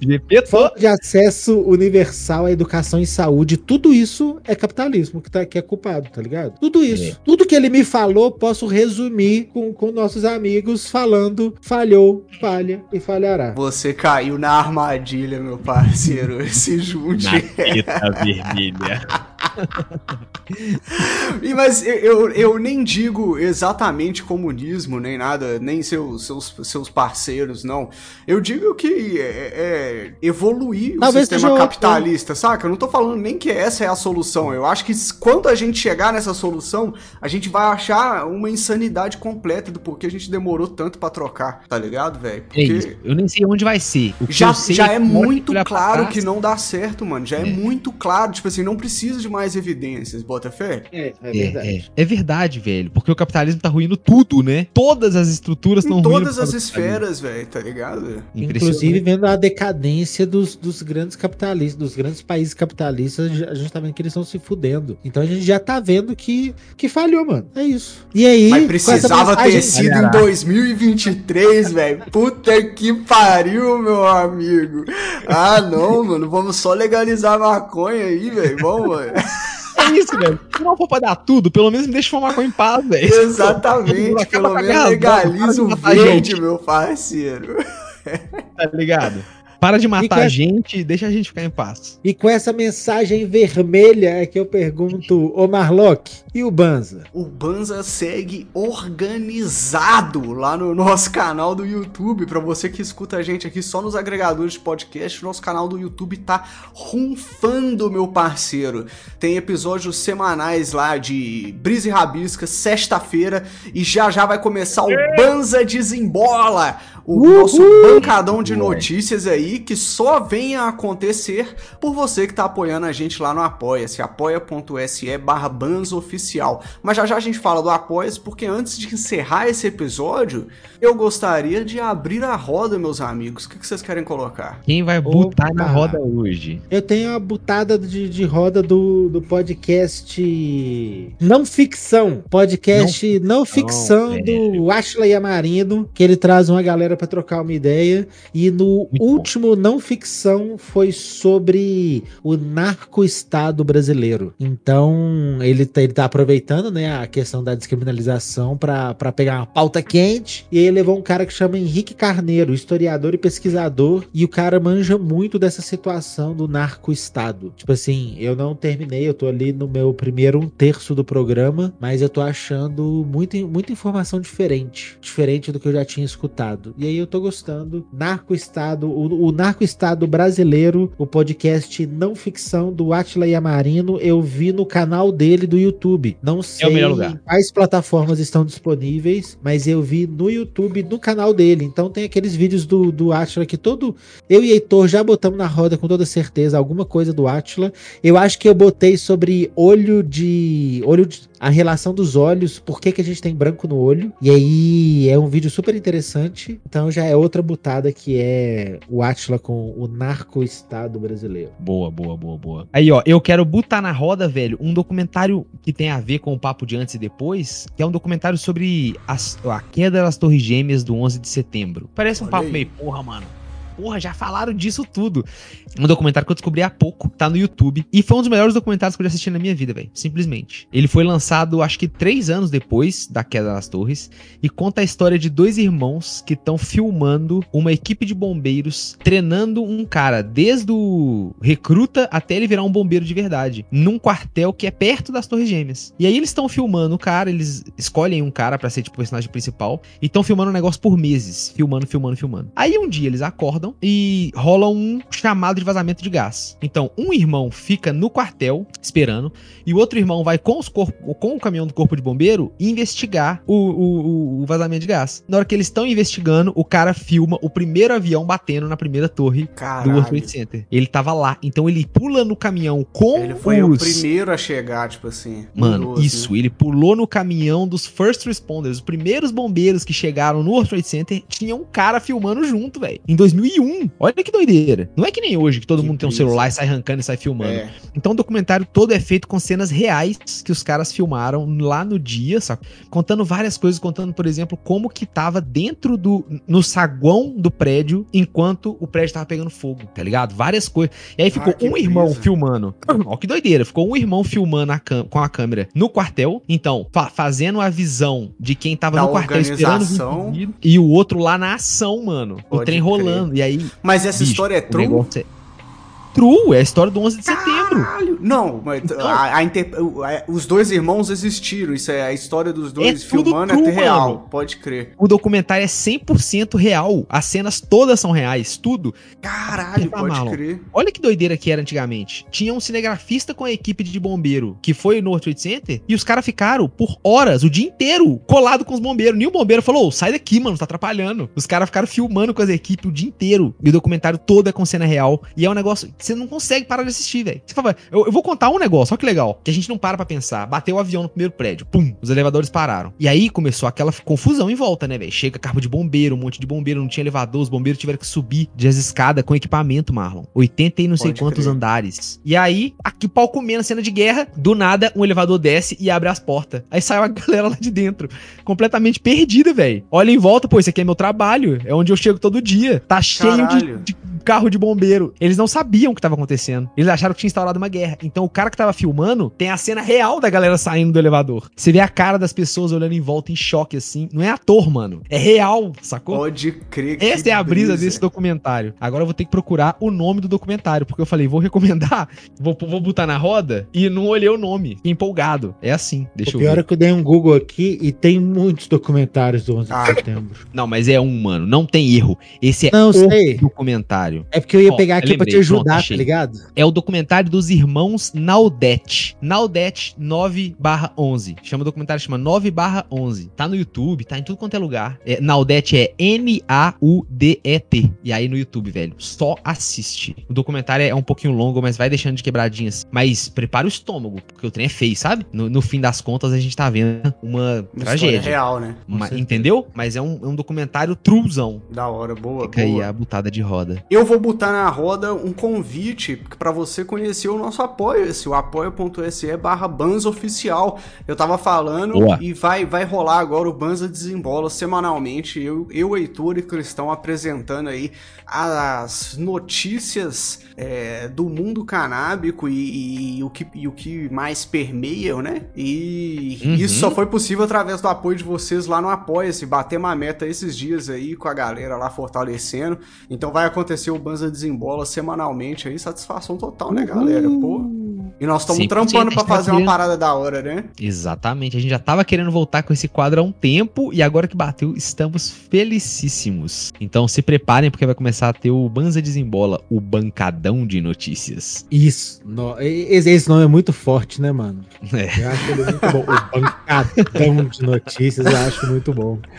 falta de acesso universal à educação e saúde, tudo isso é capitalismo que, tá, que é culpado, tá ligado? Tudo isso. É. Tudo que ele me falou, posso resumir com, com nossos amigos falando falhou, falha e falhará. Você caiu na armadilha, meu parceiro. Se junte. Na vermelha. Mas eu, eu, nem digo exatamente comunismo, nem nada, nem seus, seus, seus parceiros, não. Eu digo que é, é evoluir Talvez o sistema capitalista, outro. saca? Eu não tô falando nem que essa é a solução. Eu acho que quando a gente chegar nessa solução, a gente vai achar uma insanidade completa do porquê a gente demorou tanto para trocar, tá ligado, velho? É Porque... É eu nem sei onde vai ser. já já é, é muito claro que não dá certo, mano. Já é. é muito claro. Tipo assim, não precisa de mais evidências, bota fé. É, é verdade. É, é, verdade, velho. Porque o capitalismo tá ruindo tudo, né? Todas as estruturas estão ruindo. Todas as esferas, velho, tá ligado? Inclusive vendo a decadência dos, dos grandes capitalistas, dos grandes países capitalistas, a gente tá vendo que eles estão se fudendo. Então a gente já tá vendo que, que falhou, mano. É isso. E aí. Mas precisava ter sido em 2023, velho. Puta que pariu, meu amigo. Ah, não, mano. Vamos só legalizar maconha aí, velho. Vamos, mano. É isso, velho. Se não for pra dar tudo, pelo menos me deixa fumar maconha em paz, velho. Exatamente. Pelo menos legaliza o verde, meu parceiro. Tá ligado? Para de matar a gente e deixa a gente ficar em paz. E com essa mensagem vermelha é que eu pergunto, ô Marlock, e o Banza? O Banza segue organizado lá no nosso canal do YouTube. Para você que escuta a gente aqui só nos agregadores de podcast, nosso canal do YouTube tá ronfando, meu parceiro. Tem episódios semanais lá de Brisa e Rabisca, sexta-feira, e já já vai começar o Banza Desembola, o Uhul. nosso bancadão de notícias aí que só vem a acontecer por você que tá apoiando a gente lá no Apoia-se, apoia.se barra oficial. Mas já já a gente fala do Apoia-se, porque antes de encerrar esse episódio, eu gostaria de abrir a roda, meus amigos. O que, vocês querem colocar? Quem vai botar na roda hoje? Eu tenho a butada de, de roda do, do podcast Não Ficção. Podcast Não, não Ficção não, do Ashley Amarino, que ele traz uma galera para trocar uma ideia. E no Muito último bom. não ficção foi sobre o narco-estado brasileiro. Então, ele tá, ele tá aproveitando, né, a questão da descriminalização para pegar uma pauta quente. E aí levou um cara que chama Henrique Carneiro, historiador e pesquisador. E o cara manja muito dessa situação do narco-estado. Tipo assim, eu não terminei, eu tô ali no meu primeiro um terço do programa, mas eu tô achando muita, muita informação diferente. Diferente do que eu já tinha escutado. E aí eu tô gostando. Narco-Estado, o, o Narco-Estado brasileiro, o podcast não ficção do Atila Yamarino, eu vi no canal dele do YouTube. Não sei é quais plataformas estão disponíveis, mas eu vi no YouTube, no canal dele. Então tem aqueles vídeos do, do Atila que todo. Eu e Heitor já botamos na roda com toda certeza alguma coisa do Atila. Eu acho que eu botei sobre olho de. olho de, a relação dos olhos, por que, que a gente tem branco no olho. E aí é um vídeo super interessante. Então já é outra butada que é o Atila com o narco-estado brasileiro. Boa, boa, boa, boa. Aí, ó, eu quero botar na roda, velho, um documentário que tem a ver com o papo de antes e depois, que é um documentário sobre as, a queda das Torres Gêmeas do 11 de setembro. Parece um Olha papo aí. meio, porra, mano porra, já falaram disso tudo. Um documentário que eu descobri há pouco, tá no YouTube. E foi um dos melhores documentários que eu já assisti na minha vida, velho. Simplesmente. Ele foi lançado, acho que três anos depois da queda das torres. E conta a história de dois irmãos que estão filmando uma equipe de bombeiros treinando um cara, desde o recruta até ele virar um bombeiro de verdade. Num quartel que é perto das Torres Gêmeas. E aí eles estão filmando o cara, eles escolhem um cara para ser tipo o personagem principal. E estão filmando o um negócio por meses. Filmando, filmando, filmando. Aí um dia eles acordam e rola um chamado de vazamento de gás. Então, um irmão fica no quartel esperando e o outro irmão vai com, os corpo, com o caminhão do corpo de bombeiro investigar o, o, o vazamento de gás. Na hora que eles estão investigando, o cara filma o primeiro avião batendo na primeira torre Caralho. do World Trade Center. Ele tava lá, então ele pula no caminhão com Ele foi os... o primeiro a chegar, tipo assim. Mano, isso, né? ele pulou no caminhão dos first responders, os primeiros bombeiros que chegaram no World Trade Center, tinha um cara filmando junto, velho. Em 2001 2001. Olha que doideira. Não é que nem hoje, que todo que mundo tem um celular e sai arrancando e sai filmando. É. Então o documentário todo é feito com cenas reais que os caras filmaram lá no dia, sabe? Contando várias coisas, contando, por exemplo, como que tava dentro do. no saguão do prédio enquanto o prédio tava pegando fogo, tá ligado? Várias coisas. E aí ficou ah, um irmão brisa. filmando. Ó, que doideira. Ficou um irmão filmando a com a câmera no quartel. Então, fa fazendo a visão de quem tava da no quartel esperando e o outro lá na ação, mano. Pode o trem crer. rolando. E aí. Mas essa bicho, história é true? É True, é a história do 11 de setembro. Caralho. Não, mas então, a, a inter... os dois irmãos existiram. Isso é a história dos dois é filmando true, é real. Mano. Pode crer. O documentário é 100% real. As cenas todas são reais, tudo. Caralho, pode mal. crer. Olha que doideira que era antigamente. Tinha um cinegrafista com a equipe de bombeiro que foi no World Trade Center e os caras ficaram por horas, o dia inteiro, colado com os bombeiros. Nenhum bombeiro falou: sai daqui, mano, tá atrapalhando. Os caras ficaram filmando com as equipes o dia inteiro. E o documentário todo é com cena real. E é um negócio você não consegue parar de assistir, velho. Você fala, eu, eu, vou contar um negócio, olha que legal, que a gente não para pra pensar. Bateu o avião no primeiro prédio, pum, os elevadores pararam. E aí começou aquela confusão em volta, né, velho? Chega carro de bombeiro, um monte de bombeiro, não tinha elevador, os bombeiros tiveram que subir de as escadas com equipamento, Marlon. 80 e não sei Pode quantos crer. andares. E aí, aqui pau comendo cena de guerra, do nada um elevador desce e abre as portas. Aí saiu a galera lá de dentro, completamente perdida, velho. Olha em volta, pô, esse aqui é meu trabalho, é onde eu chego todo dia. Tá cheio de, de carro de bombeiro. Eles não sabiam o que tava acontecendo. Eles acharam que tinha instaurado uma guerra. Então o cara que tava filmando tem a cena real da galera saindo do elevador. Você vê a cara das pessoas olhando em volta em choque assim. Não é ator, mano. É real, sacou? Pode crer que Essa é a brisa, brisa, desse documentário. Agora eu vou ter que procurar o nome do documentário, porque eu falei, vou recomendar, vou, vou botar na roda e não olhei o nome. Fiquei empolgado. É assim, deixa o eu ver. pior é que eu dei um Google aqui e tem muitos documentários do 11 de ah. setembro. Não, mas é um, mano. Não tem erro. Esse é não, o sei. documentário. É porque eu ia pegar aqui lembrei, pra te ajudar, pronto, tá ligado? É o documentário dos irmãos Naudet. Naudet 9/11. Chama o documentário, chama 9/11. Tá no YouTube, tá em tudo quanto é lugar. É, Naudet é N-A-U-D-E-T. E aí no YouTube, velho, só assiste. O documentário é um pouquinho longo, mas vai deixando de quebradinhas. Mas prepara o estômago, porque o trem é feio, sabe? No, no fim das contas, a gente tá vendo uma, uma tragédia. real, né? Uma, entendeu? Mas é um, é um documentário truzão. Da hora, boa, Fica boa. aí a butada de roda. Eu vou botar na roda um convite para você conhecer o nosso apoio-se, o apoia.se barra Oficial. Eu tava falando Boa. e vai, vai rolar agora o Banza Desembola semanalmente. Eu, eu, Heitor e Cristão apresentando aí as notícias é, do mundo canábico e, e, e, o que, e o que mais permeiam, né? E uhum. isso só foi possível através do apoio de vocês lá no Apoia-se. Bater uma meta esses dias aí com a galera lá fortalecendo. Então vai acontecer o Banza Desembola semanalmente aí. Satisfação total, né, galera? Pô. E nós estamos trampando para fazer uma parada da hora, né? Exatamente. A gente já tava querendo voltar com esse quadro há um tempo e agora que bateu, estamos felicíssimos. Então se preparem porque vai começar a ter o Banza Desembola, o bancadão de notícias. Isso. No, esse, esse, nome é muito forte, né, mano? É. Eu acho ele muito bom. O bancadão de notícias eu acho muito bom.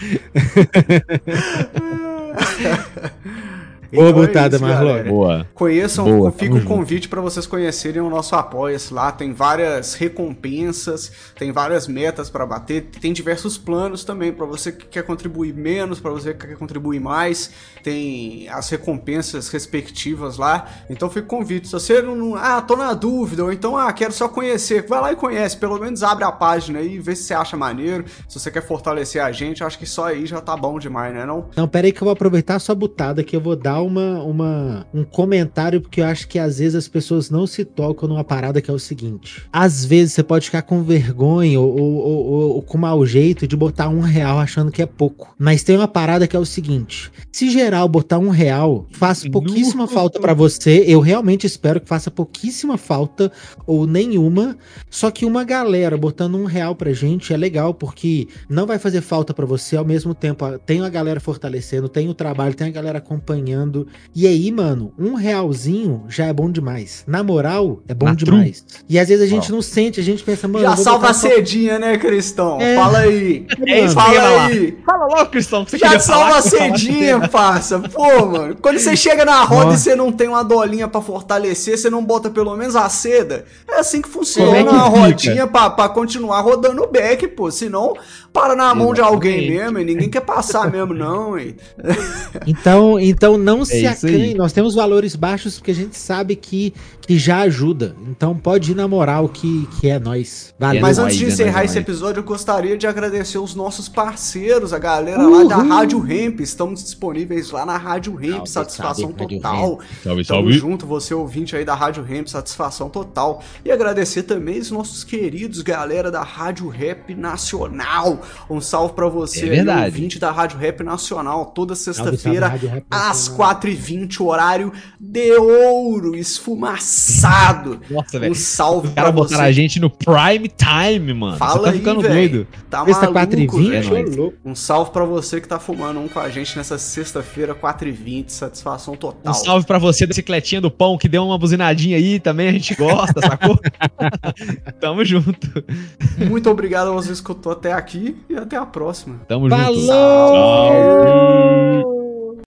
Boa então butada, é Marlon. Boa. Conheçam, Boa, fica o convite para vocês conhecerem o nosso Apoia-se lá. Tem várias recompensas, tem várias metas para bater, tem diversos planos também para você que quer contribuir menos, para você que quer contribuir mais. Tem as recompensas respectivas lá. Então fica o convite. Se você não. Ah, tô na dúvida, ou então, ah, quero só conhecer. Vai lá e conhece. Pelo menos abre a página aí, vê se você acha maneiro. Se você quer fortalecer a gente, acho que só aí já tá bom demais, né? Não, não pera aí que eu vou aproveitar a sua butada que eu vou dar uma, uma, um comentário, porque eu acho que às vezes as pessoas não se tocam numa parada que é o seguinte: às vezes você pode ficar com vergonha ou, ou, ou, ou com mau jeito de botar um real achando que é pouco. Mas tem uma parada que é o seguinte: se geral botar um real, faz pouquíssima falta para você. Eu realmente espero que faça pouquíssima falta ou nenhuma. Só que uma galera botando um real pra gente é legal, porque não vai fazer falta para você ao mesmo tempo. Tem a galera fortalecendo, tem o trabalho, tem a galera acompanhando e aí, mano, um realzinho já é bom demais. Na moral, é bom Na demais. Trum. E às vezes a gente não sente, a gente pensa, mano. Já salva cedinha, né, Cristão? É. Fala aí. É isso, fala aí. Fala logo, Cristão, que você Já salva cedinha, parça. Pô, mano. Quando você chega na roda Nossa. e você não tem uma dolinha para fortalecer, você não bota pelo menos a seda. É assim que funciona é que uma rodinha pra, pra continuar rodando o back, pô. Senão, para na mão Exatamente. de alguém mesmo e ninguém quer passar mesmo, não, hein? Então, então não não é se acanhe, nós temos valores baixos porque a gente sabe que, que já ajuda. Então pode ir na moral que, que é nós. Valeu. Mas antes de encerrar esse episódio, eu gostaria de agradecer os nossos parceiros, a galera Uhul. lá da Rádio Ramp. Estamos disponíveis lá na Rádio Ramp, satisfação salve, total. Salve, salve. Tamo junto, você ouvinte aí da Rádio Ramp, satisfação total. E agradecer também os nossos queridos galera da Rádio Rap Nacional. Um salve para você, é aí, ouvinte da Rádio Rap Nacional, toda sexta-feira, às 4h20, horário de ouro, esfumaçado. Nossa, velho. Um salve Os caras botaram a gente no prime time, mano. Fala você tá aí, ficando véio. doido. Tá Sexta 4h20, é Um salve para você que tá fumando um com a gente nessa sexta-feira, 4h20, satisfação total. Um salve para você da bicicletinha do pão que deu uma buzinadinha aí também, a gente gosta, sacou? Tamo junto. Muito obrigado a você que escutou até aqui e até a próxima. Tamo Falou! junto. Falou!